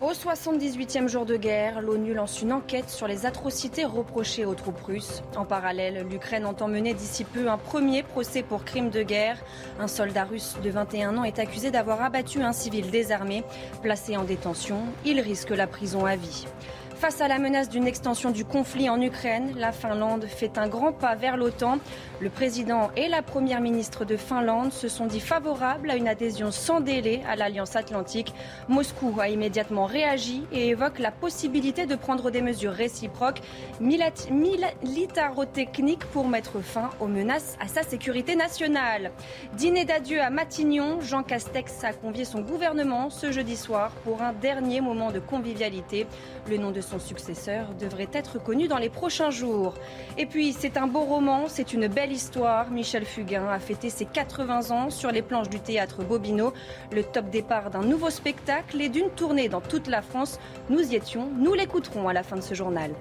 Au 78e jour de guerre, l'ONU lance une enquête sur les atrocités reprochées aux troupes russes. En parallèle, l'Ukraine entend mener d'ici peu un premier procès pour crime de guerre. Un soldat russe de 21 ans est accusé d'avoir abattu un civil désarmé. Placé en détention, il risque la prison à vie. Face à la menace d'une extension du conflit en Ukraine, la Finlande fait un grand pas vers l'OTAN. Le président et la première ministre de Finlande se sont dit favorables à une adhésion sans délai à l'Alliance atlantique. Moscou a immédiatement réagi et évoque la possibilité de prendre des mesures réciproques militaro-techniques pour mettre fin aux menaces à sa sécurité nationale. Dîner d'adieu à Matignon, Jean Castex a convié son gouvernement ce jeudi soir pour un dernier moment de convivialité. Son successeur devrait être connu dans les prochains jours. Et puis, c'est un beau roman, c'est une belle histoire. Michel Fugain a fêté ses 80 ans sur les planches du théâtre Bobino. Le top départ d'un nouveau spectacle et d'une tournée dans toute la France. Nous y étions, nous l'écouterons à la fin de ce journal.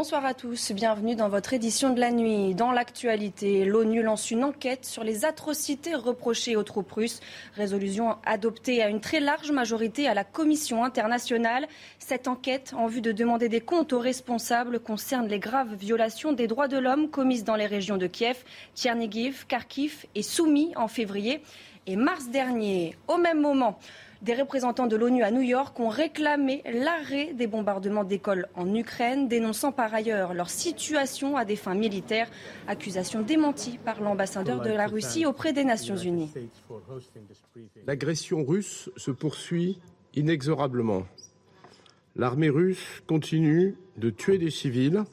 Bonsoir à tous, bienvenue dans votre édition de la nuit. Dans l'actualité, l'ONU lance une enquête sur les atrocités reprochées aux troupes russes. Résolution adoptée à une très large majorité à la Commission internationale. Cette enquête, en vue de demander des comptes aux responsables, concerne les graves violations des droits de l'homme commises dans les régions de Kiev, Tchernigiv, Kharkiv et Soumis en février et mars dernier. Au même moment, des représentants de l'ONU à New York ont réclamé l'arrêt des bombardements d'écoles en Ukraine, dénonçant par ailleurs leur situation à des fins militaires. Accusation démentie par l'ambassadeur de la Russie auprès des Nations Unies. L'agression russe se poursuit inexorablement. L'armée russe continue de tuer des civils,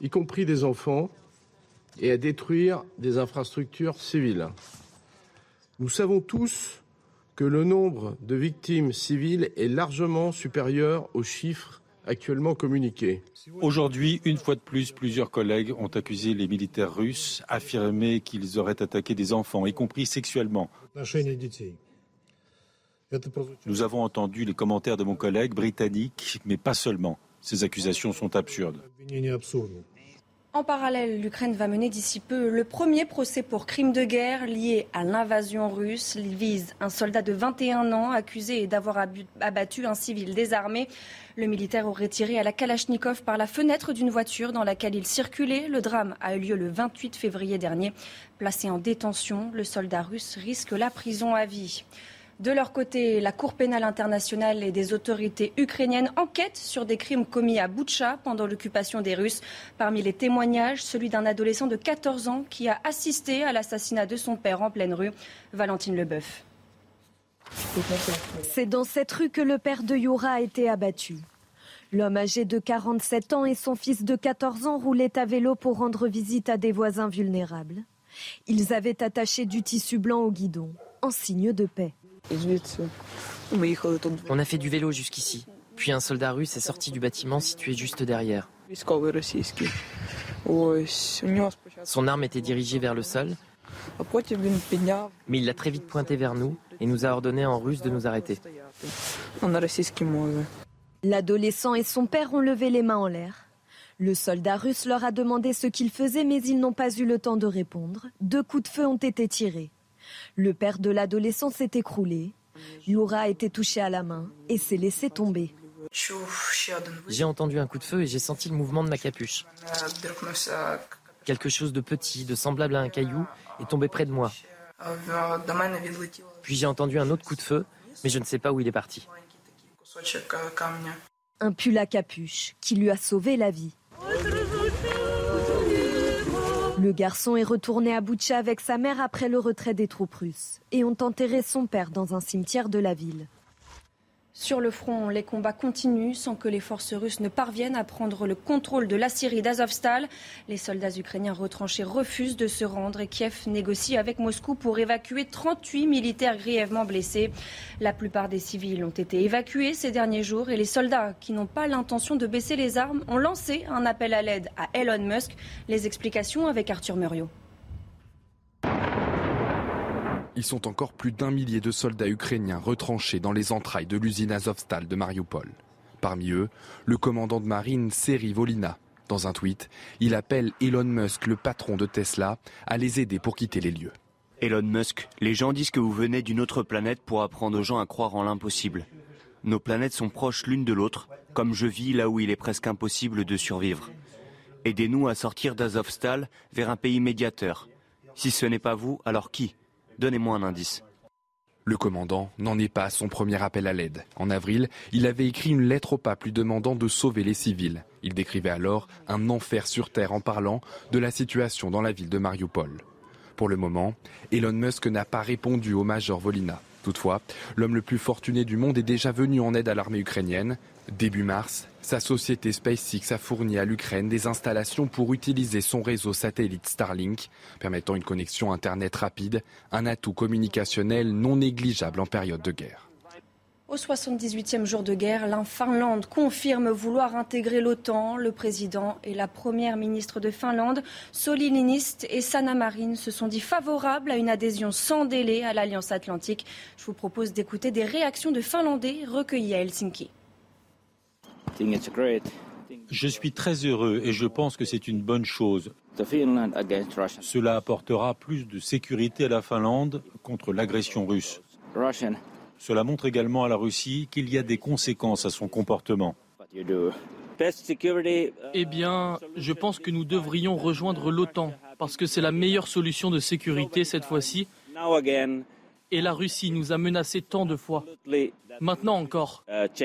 y compris des enfants, et à détruire des infrastructures civiles. Nous savons tous que le nombre de victimes civiles est largement supérieur aux chiffres actuellement communiqués. Aujourd'hui, une fois de plus, plusieurs collègues ont accusé les militaires russes, affirmé qu'ils auraient attaqué des enfants, y compris sexuellement. Nous avons entendu les commentaires de mon collègue britannique, mais pas seulement. Ces accusations sont absurdes. En parallèle, l'Ukraine va mener d'ici peu le premier procès pour crime de guerre lié à l'invasion russe. Il vise un soldat de 21 ans accusé d'avoir abattu un civil désarmé. Le militaire aurait tiré à la Kalachnikov par la fenêtre d'une voiture dans laquelle il circulait. Le drame a eu lieu le 28 février dernier. Placé en détention, le soldat russe risque la prison à vie. De leur côté, la Cour pénale internationale et des autorités ukrainiennes enquêtent sur des crimes commis à Boutcha pendant l'occupation des Russes. Parmi les témoignages, celui d'un adolescent de 14 ans qui a assisté à l'assassinat de son père en pleine rue. Valentine Leboeuf. C'est dans cette rue que le père de Yura a été abattu. L'homme âgé de 47 ans et son fils de 14 ans roulaient à vélo pour rendre visite à des voisins vulnérables. Ils avaient attaché du tissu blanc au guidon, en signe de paix. On a fait du vélo jusqu'ici. Puis un soldat russe est sorti du bâtiment situé juste derrière. Son arme était dirigée vers le sol, mais il l'a très vite pointé vers nous et nous a ordonné en russe de nous arrêter. L'adolescent et son père ont levé les mains en l'air. Le soldat russe leur a demandé ce qu'ils faisaient, mais ils n'ont pas eu le temps de répondre. Deux coups de feu ont été tirés. Le père de l'adolescent s'est écroulé. Yura a été touché à la main et s'est laissé tomber. J'ai entendu un coup de feu et j'ai senti le mouvement de ma capuche. Quelque chose de petit, de semblable à un caillou, est tombé près de moi. Puis j'ai entendu un autre coup de feu, mais je ne sais pas où il est parti. Un pull à capuche qui lui a sauvé la vie. Le garçon est retourné à Boutcha avec sa mère après le retrait des troupes russes et ont enterré son père dans un cimetière de la ville. Sur le front, les combats continuent sans que les forces russes ne parviennent à prendre le contrôle de la Syrie d'Azovstal. Les soldats ukrainiens retranchés refusent de se rendre et Kiev négocie avec Moscou pour évacuer 38 militaires grièvement blessés. La plupart des civils ont été évacués ces derniers jours et les soldats qui n'ont pas l'intention de baisser les armes ont lancé un appel à l'aide à Elon Musk. Les explications avec Arthur Muriot. Ils sont encore plus d'un millier de soldats ukrainiens retranchés dans les entrailles de l'usine Azovstal de Mariupol. Parmi eux, le commandant de marine Seri Volina. Dans un tweet, il appelle Elon Musk, le patron de Tesla, à les aider pour quitter les lieux. Elon Musk, les gens disent que vous venez d'une autre planète pour apprendre aux gens à croire en l'impossible. Nos planètes sont proches l'une de l'autre, comme je vis là où il est presque impossible de survivre. Aidez-nous à sortir d'Azovstal vers un pays médiateur. Si ce n'est pas vous, alors qui? Donnez-moi un indice. Le commandant n'en est pas à son premier appel à l'aide. En avril, il avait écrit une lettre au pape lui demandant de sauver les civils. Il décrivait alors un enfer sur Terre en parlant de la situation dans la ville de Mariupol. Pour le moment, Elon Musk n'a pas répondu au major Volina. Toutefois, l'homme le plus fortuné du monde est déjà venu en aide à l'armée ukrainienne. Début mars, sa société SpaceX a fourni à l'Ukraine des installations pour utiliser son réseau satellite Starlink, permettant une connexion Internet rapide, un atout communicationnel non négligeable en période de guerre. Au 78e jour de guerre, la Finlande confirme vouloir intégrer l'OTAN. Le président et la première ministre de Finlande, Sauli Niinistö et Sanna Marin, se sont dit favorables à une adhésion sans délai à l'Alliance Atlantique. Je vous propose d'écouter des réactions de Finlandais recueillies à Helsinki. Je suis très heureux et je pense que c'est une bonne chose. Cela apportera plus de sécurité à la Finlande contre l'agression russe. Cela montre également à la Russie qu'il y a des conséquences à son comportement. Eh bien, je pense que nous devrions rejoindre l'OTAN parce que c'est la meilleure solution de sécurité cette fois-ci. Et la Russie nous a menacés tant de fois. Maintenant encore,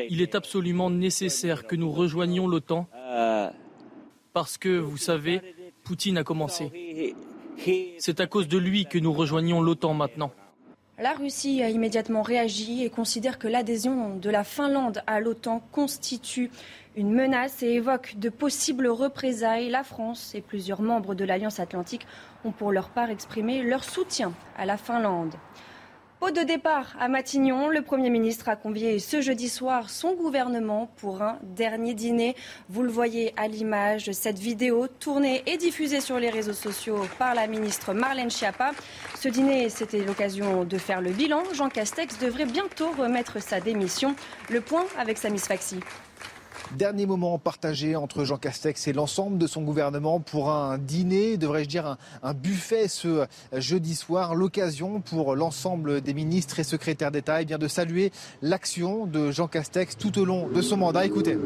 il est absolument nécessaire que nous rejoignions l'OTAN parce que, vous savez, Poutine a commencé. C'est à cause de lui que nous rejoignons l'OTAN maintenant. La Russie a immédiatement réagi et considère que l'adhésion de la Finlande à l'OTAN constitue une menace et évoque de possibles représailles. La France et plusieurs membres de l'Alliance atlantique ont pour leur part exprimé leur soutien à la Finlande. Au de départ à Matignon, le Premier ministre a convié ce jeudi soir son gouvernement pour un dernier dîner. Vous le voyez à l'image, cette vidéo tournée et diffusée sur les réseaux sociaux par la ministre Marlène Schiappa. Ce dîner, c'était l'occasion de faire le bilan. Jean Castex devrait bientôt remettre sa démission. Le point avec Samis Faxi. Dernier moment partagé entre Jean Castex et l'ensemble de son gouvernement pour un dîner, devrais-je dire un, buffet ce jeudi soir. L'occasion pour l'ensemble des ministres et secrétaires d'État eh bien, de saluer l'action de Jean Castex tout au long de son mandat. Écoutez.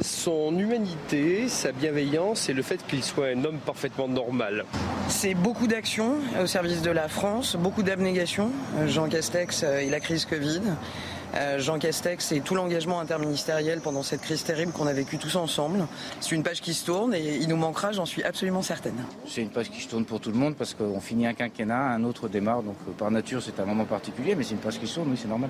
Son humanité, sa bienveillance et le fait qu'il soit un homme parfaitement normal. C'est beaucoup d'action au service de la France, beaucoup d'abnégation. Jean Castex et la crise Covid. Euh, Jean Castex et tout l'engagement interministériel pendant cette crise terrible qu'on a vécue tous ensemble. C'est une page qui se tourne et il nous manquera, j'en suis absolument certaine. C'est une page qui se tourne pour tout le monde parce qu'on finit un quinquennat, un autre démarre, donc euh, par nature c'est un moment particulier, mais c'est une page qui se tourne, oui c'est normal.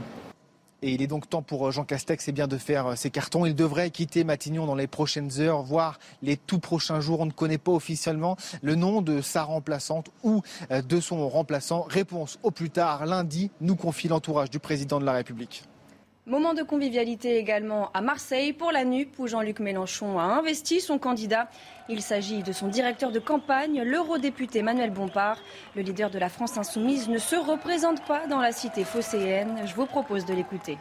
Et il est donc temps pour euh, Jean Castex bien de faire ses cartons. Il devrait quitter Matignon dans les prochaines heures, voire les tout prochains jours. On ne connaît pas officiellement le nom de sa remplaçante ou de son remplaçant. Réponse au plus tard lundi, nous confie l'entourage du président de la République. Moment de convivialité également à Marseille pour la NUP où Jean-Luc Mélenchon a investi son candidat. Il s'agit de son directeur de campagne, l'eurodéputé Manuel Bompard. Le leader de la France insoumise ne se représente pas dans la cité phocéenne. Je vous propose de l'écouter.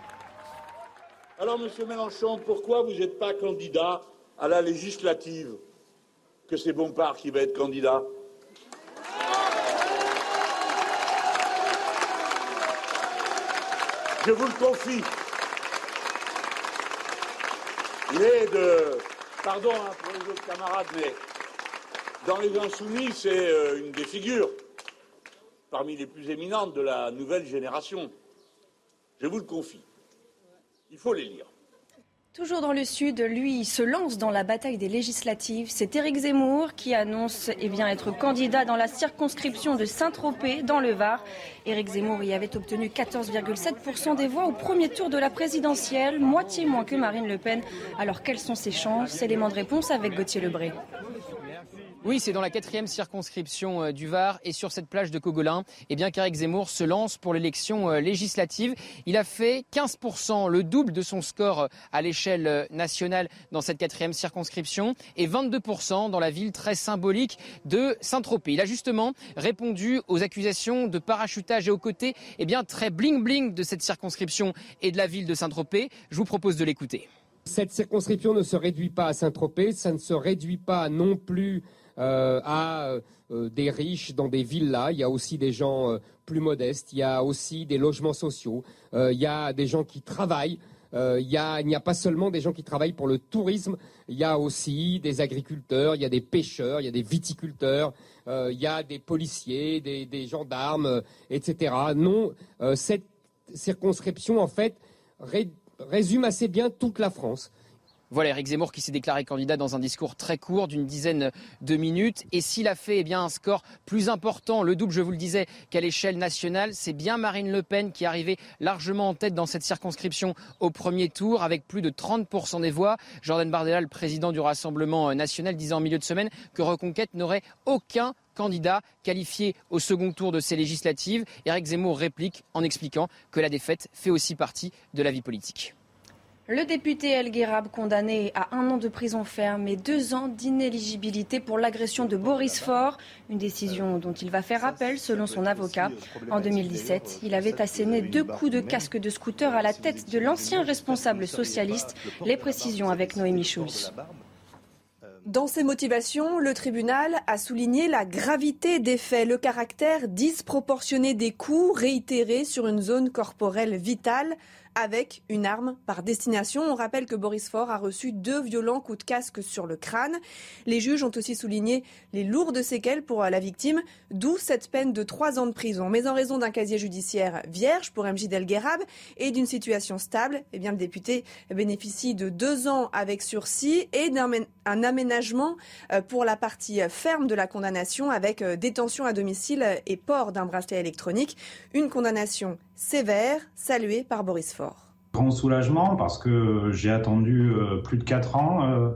Alors, monsieur Mélenchon, pourquoi vous n'êtes pas candidat à la législative? Que c'est Bompard qui va être candidat? Je vous le confie. Il est de. Pardon hein, pour les autres camarades, mais dans les Insoumis, c'est euh, une des figures parmi les plus éminentes de la nouvelle génération. Je vous le confie. Il faut les lire. Toujours dans le Sud, lui se lance dans la bataille des législatives. C'est Éric Zemmour qui annonce eh bien, être candidat dans la circonscription de Saint-Tropez, dans le Var. Éric Zemmour y avait obtenu 14,7% des voix au premier tour de la présidentielle, moitié moins que Marine Le Pen. Alors quelles sont ses chances? Élément de réponse avec Gauthier Lebré. Oui, c'est dans la quatrième circonscription euh, du Var et sur cette plage de Cogolin, eh bien qu'Éric Zemmour se lance pour l'élection euh, législative. Il a fait 15%, le double de son score euh, à l'échelle nationale dans cette quatrième circonscription et 22% dans la ville très symbolique de Saint-Tropez. Il a justement répondu aux accusations de parachutage et aux côtés, eh bien très bling-bling de cette circonscription et de la ville de Saint-Tropez. Je vous propose de l'écouter. Cette circonscription ne se réduit pas à Saint-Tropez, ça ne se réduit pas non plus à euh, des riches dans des villas. Il y a aussi des gens euh, plus modestes. Il y a aussi des logements sociaux. il y a des gens qui travaillent. il n'y a, pas seulement des gens qui travaillent pour le tourisme, il y a aussi des agriculteurs, il y a des pêcheurs, il y a des viticulteurs, il y a des policiers, des, gendarmes, etc. Non, cette circonscription, en fait, résume assez bien toute la France. Voilà Eric Zemmour qui s'est déclaré candidat dans un discours très court d'une dizaine de minutes. Et s'il a fait eh un score plus important, le double, je vous le disais, qu'à l'échelle nationale, c'est bien Marine Le Pen qui est arrivée largement en tête dans cette circonscription au premier tour avec plus de 30% des voix. Jordan Bardella, le président du Rassemblement national, disait en milieu de semaine que Reconquête n'aurait aucun candidat qualifié au second tour de ces législatives. Eric Zemmour réplique en expliquant que la défaite fait aussi partie de la vie politique. Le député El Guérab, condamné à un an de prison ferme et deux ans d'inéligibilité pour l'agression de Boris Faure, une décision dont il va faire appel selon son avocat. En 2017, il avait asséné deux coups de casque de scooter à la tête de l'ancien responsable socialiste. Les précisions avec Noémie Schulz. Dans ses motivations, le tribunal a souligné la gravité des faits, le caractère disproportionné des coups réitérés sur une zone corporelle vitale avec une arme par destination. On rappelle que Boris Faure a reçu deux violents coups de casque sur le crâne. Les juges ont aussi souligné les lourdes séquelles pour la victime, d'où cette peine de trois ans de prison. Mais en raison d'un casier judiciaire vierge pour MJ Delguerab et d'une situation stable, eh bien, le député bénéficie de deux ans avec sursis et d'un aménagement euh, pour la partie ferme de la condamnation avec euh, détention à domicile et port d'un bracelet électronique. Une condamnation sévère, saluée par Boris Faure. Grand soulagement parce que j'ai attendu euh, plus de 4 ans euh,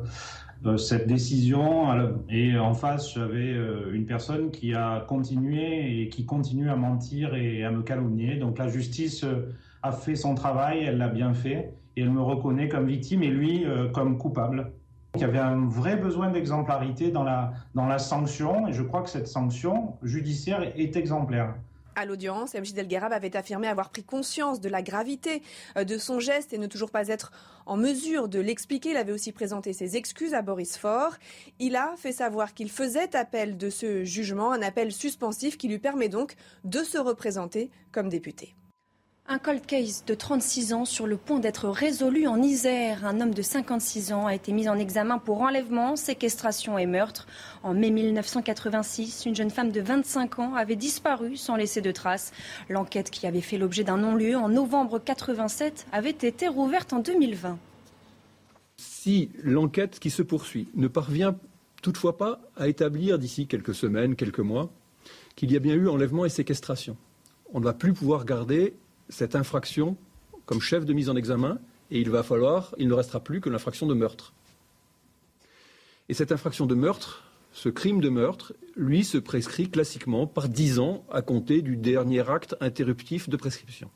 euh, cette décision et en face j'avais une personne qui a continué et qui continue à mentir et à me calomnier. Donc la justice a fait son travail, elle l'a bien fait et elle me reconnaît comme victime et lui comme coupable. Il y avait un vrai besoin d'exemplarité dans la, dans la sanction et je crois que cette sanction judiciaire est exemplaire. À l'audience, M. Delguerab avait affirmé avoir pris conscience de la gravité euh, de son geste et ne toujours pas être en mesure de l'expliquer. Il avait aussi présenté ses excuses à Boris Faure. Il a fait savoir qu'il faisait appel de ce jugement, un appel suspensif qui lui permet donc de se représenter comme député. Un cold case de 36 ans sur le point d'être résolu en Isère. Un homme de 56 ans a été mis en examen pour enlèvement, séquestration et meurtre. En mai 1986, une jeune femme de 25 ans avait disparu sans laisser de traces. L'enquête qui avait fait l'objet d'un non-lieu en novembre 87 avait été rouverte en 2020. Si l'enquête qui se poursuit ne parvient toutefois pas à établir d'ici quelques semaines, quelques mois, qu'il y a bien eu enlèvement et séquestration, on ne va plus pouvoir garder cette infraction comme chef de mise en examen et il va falloir, il ne restera plus que l'infraction de meurtre. Et cette infraction de meurtre, ce crime de meurtre, lui, se prescrit classiquement par dix ans à compter du dernier acte interruptif de prescription.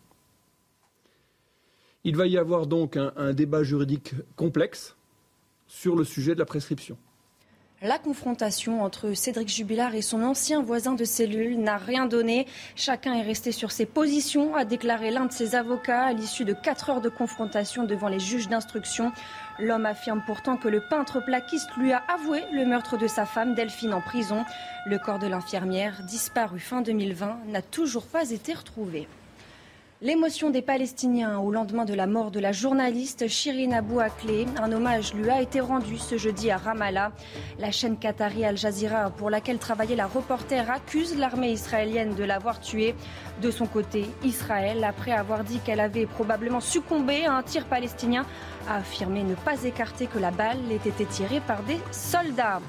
Il va y avoir donc un débat juridique complexe sur le sujet de la prescription. La confrontation entre Cédric Jubilard et son ancien voisin de cellule n'a rien donné. Chacun est resté sur ses positions, a déclaré l'un de ses avocats à l'issue de quatre heures de confrontation devant les juges d'instruction. L'homme affirme pourtant que le peintre plaquiste lui a avoué le meurtre de sa femme Delphine en prison. Le corps de l'infirmière, disparu fin 2020, n'a toujours pas été retrouvé. L'émotion des Palestiniens au lendemain de la mort de la journaliste Shirin Abou Akleh. Un hommage lui a été rendu ce jeudi à Ramallah. La chaîne qatari Al Jazeera, pour laquelle travaillait la reporter, accuse l'armée israélienne de l'avoir tuée. De son côté, Israël, après avoir dit qu'elle avait probablement succombé à un tir palestinien, a affirmé ne pas écarter que la balle ait été tirée par des soldats.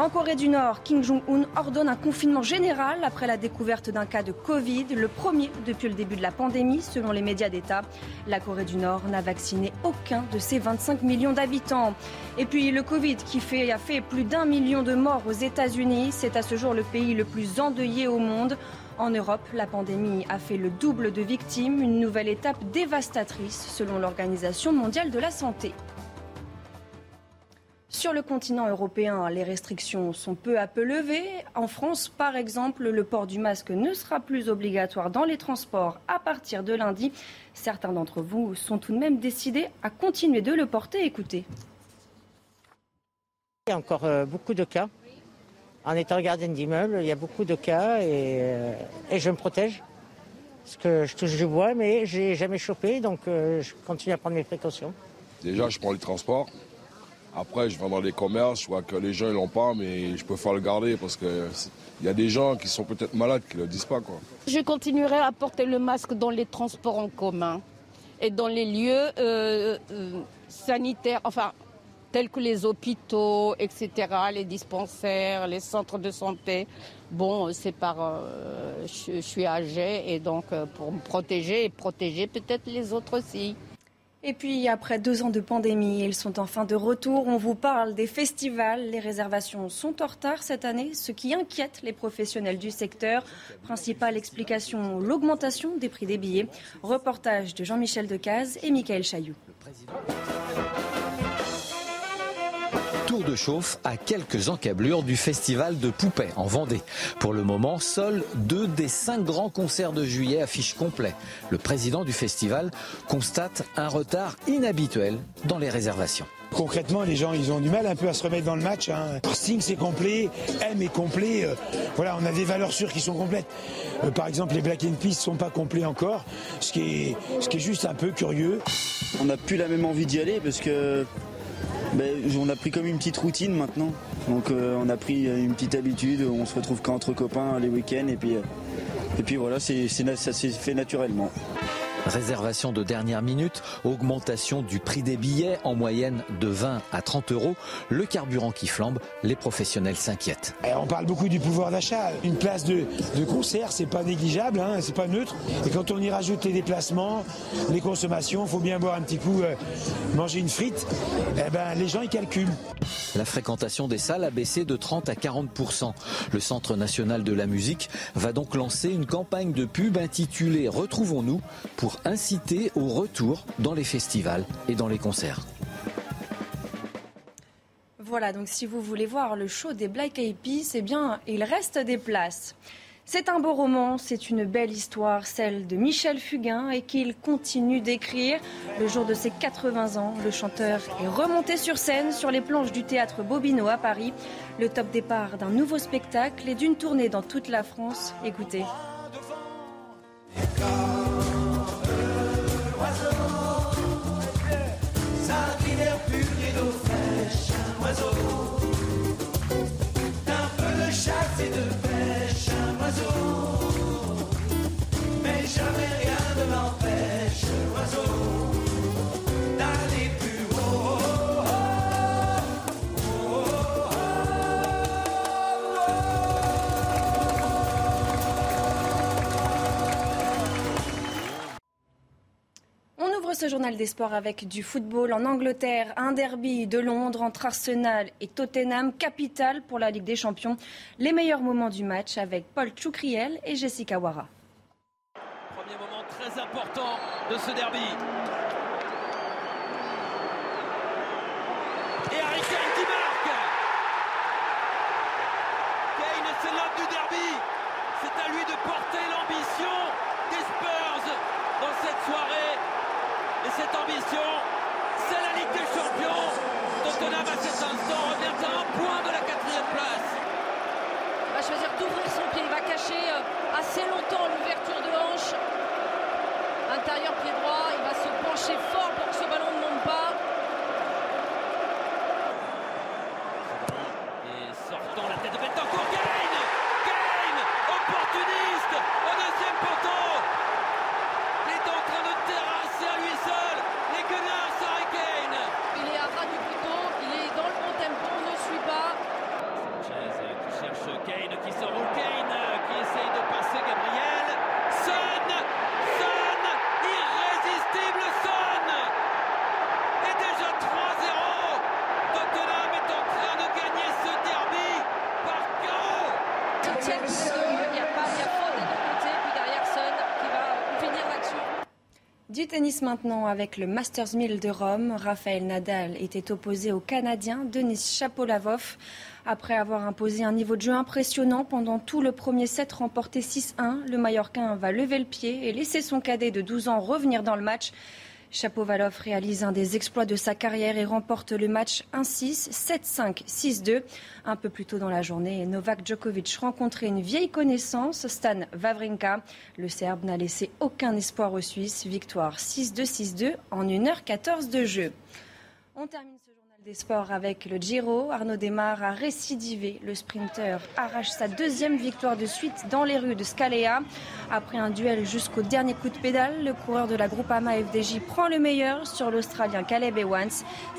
En Corée du Nord, Kim Jong-un ordonne un confinement général après la découverte d'un cas de Covid, le premier depuis le début de la pandémie, selon les médias d'État. La Corée du Nord n'a vacciné aucun de ses 25 millions d'habitants. Et puis le Covid qui a fait plus d'un million de morts aux États-Unis, c'est à ce jour le pays le plus endeuillé au monde. En Europe, la pandémie a fait le double de victimes, une nouvelle étape dévastatrice selon l'Organisation mondiale de la santé. Sur le continent européen, les restrictions sont peu à peu levées. En France, par exemple, le port du masque ne sera plus obligatoire dans les transports à partir de lundi. Certains d'entre vous sont tout de même décidés à continuer de le porter. Écoutez. Il y a encore euh, beaucoup de cas. En étant gardienne d'immeuble, il y a beaucoup de cas et, euh, je me protège. Parce que je touche du bois, mais je n'ai jamais chopé, donc euh, je continue à prendre mes précautions. Déjà, je prends les transports. Après, je vais dans les commerces, je vois que les gens ne l'ont pas, mais je peux faire le garder parce qu'il y a des gens qui sont peut-être malades qui ne le disent pas. Quoi. Je continuerai à porter le masque dans les transports en commun et dans les lieux euh, euh, sanitaires, enfin, tels que les hôpitaux, etc., les dispensaires, les centres de santé. Bon, c'est par. Euh, je, suis âgée et donc pour me protéger et protéger peut-être les autres aussi. Et puis, après deux ans de pandémie, ils sont enfin de retour. On vous parle des festivals. Les réservations sont en retard cette année, ce qui inquiète les professionnels du secteur. Principale explication, l'augmentation des prix des billets. Reportage de Jean-Michel Decaze et Michael Chailloux tour de chauffe à quelques encablures du festival de Poupée en Vendée. Pour le moment, seuls deux des cinq grands concerts de juillet affichent complet. Le président du festival constate un retard inhabituel dans les réservations. Concrètement, les gens, ils ont du mal un peu à se remettre dans le match. Hein. Sting, c'est complet. M est complet. Euh, voilà, on a des valeurs sûres qui sont complètes. Euh, par exemple, les Black and Peace sont pas complets encore, ce qui est, ce qui est juste un peu curieux. On n'a plus la même envie d'y aller parce que ben, on a pris comme une petite routine maintenant. Donc euh, on a pris une petite habitude, on se retrouve qu'entre copains les week-ends et puis, euh, et puis voilà, ça s'est fait naturellement. Réservation de dernière minute, augmentation du prix des billets en moyenne de 20 à 30 euros, le carburant qui flambe, les professionnels s'inquiètent. Eh, on parle beaucoup du pouvoir d'achat. Une place de, concert, c'est pas négligeable, hein, c'est pas neutre. Et quand on y rajoute les déplacements, les consommations, il faut bien boire un petit coup, euh, manger une frite, eh ben, les gens ils calculent. La fréquentation des salles a baissé de 30 à 40% Le Centre national de la musique va donc lancer une campagne de pub intitulée Retrouvons-nous pour inciter au retour dans les festivals et dans les concerts. Voilà, donc si vous voulez voir le show des Black Eyed Peas, eh bien, il reste des places. C'est un beau roman, c'est une belle histoire, celle de Michel Fugain, et qu'il continue d'écrire. Le jour de ses 80 ans, le chanteur est remonté sur scène sur les planches du théâtre Bobino à Paris. Le top départ d'un nouveau spectacle et d'une tournée dans toute la France. Écoutez. Ce journal des sports avec du football en Angleterre, un derby de Londres entre Arsenal et Tottenham, capitale pour la Ligue des Champions. Les meilleurs moments du match avec Paul Choucriel et Jessica Wara. Premier moment très important de ce derby. Et Harry Kane qui marque Kane, c'est l'homme du derby. C'est à lui de porter l'ambition des Spurs dans cette soirée. Et cette c'est la Ligue des Champions. Tottenham à cet instant revient à un point de la quatrième place. Il va choisir d'ouvrir son pied, il va cacher euh, assez longtemps l'ouverture de hanche. Du tennis maintenant avec le Masters 1000 de Rome. Raphaël Nadal était opposé au Canadien Denis Chapovalov. Après avoir imposé un niveau de jeu impressionnant pendant tout le premier set remporté 6-1, le Mallorquin va lever le pied et laisser son cadet de 12 ans revenir dans le match. Chapovalov réalise un des exploits de sa carrière et remporte le match 1-6, 7-5, 6-2. Un peu plus tôt dans la journée, Novak Djokovic rencontrait une vieille connaissance, Stan Wawrinka. Le Serbe n'a laissé aucun espoir aux Suisses. Victoire 6-2, 6-2 en 1h14 de jeu. On des sports avec le Giro. Arnaud Desmar a récidivé. Le sprinter arrache sa deuxième victoire de suite dans les rues de Scalea. Après un duel jusqu'au dernier coup de pédale, le coureur de la Groupama FDJ prend le meilleur sur l'Australien Caleb Evans.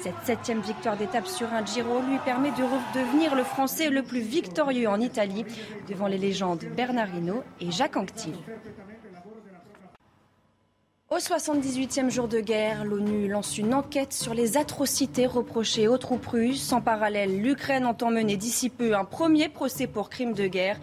Cette septième victoire d'étape sur un Giro lui permet de redevenir le Français le plus victorieux en Italie devant les légendes Bernardino et Jacques Anquetil. Au 78e jour de guerre, l'ONU lance une enquête sur les atrocités reprochées aux troupes russes. En parallèle, l'Ukraine entend mener d'ici peu un premier procès pour crimes de guerre.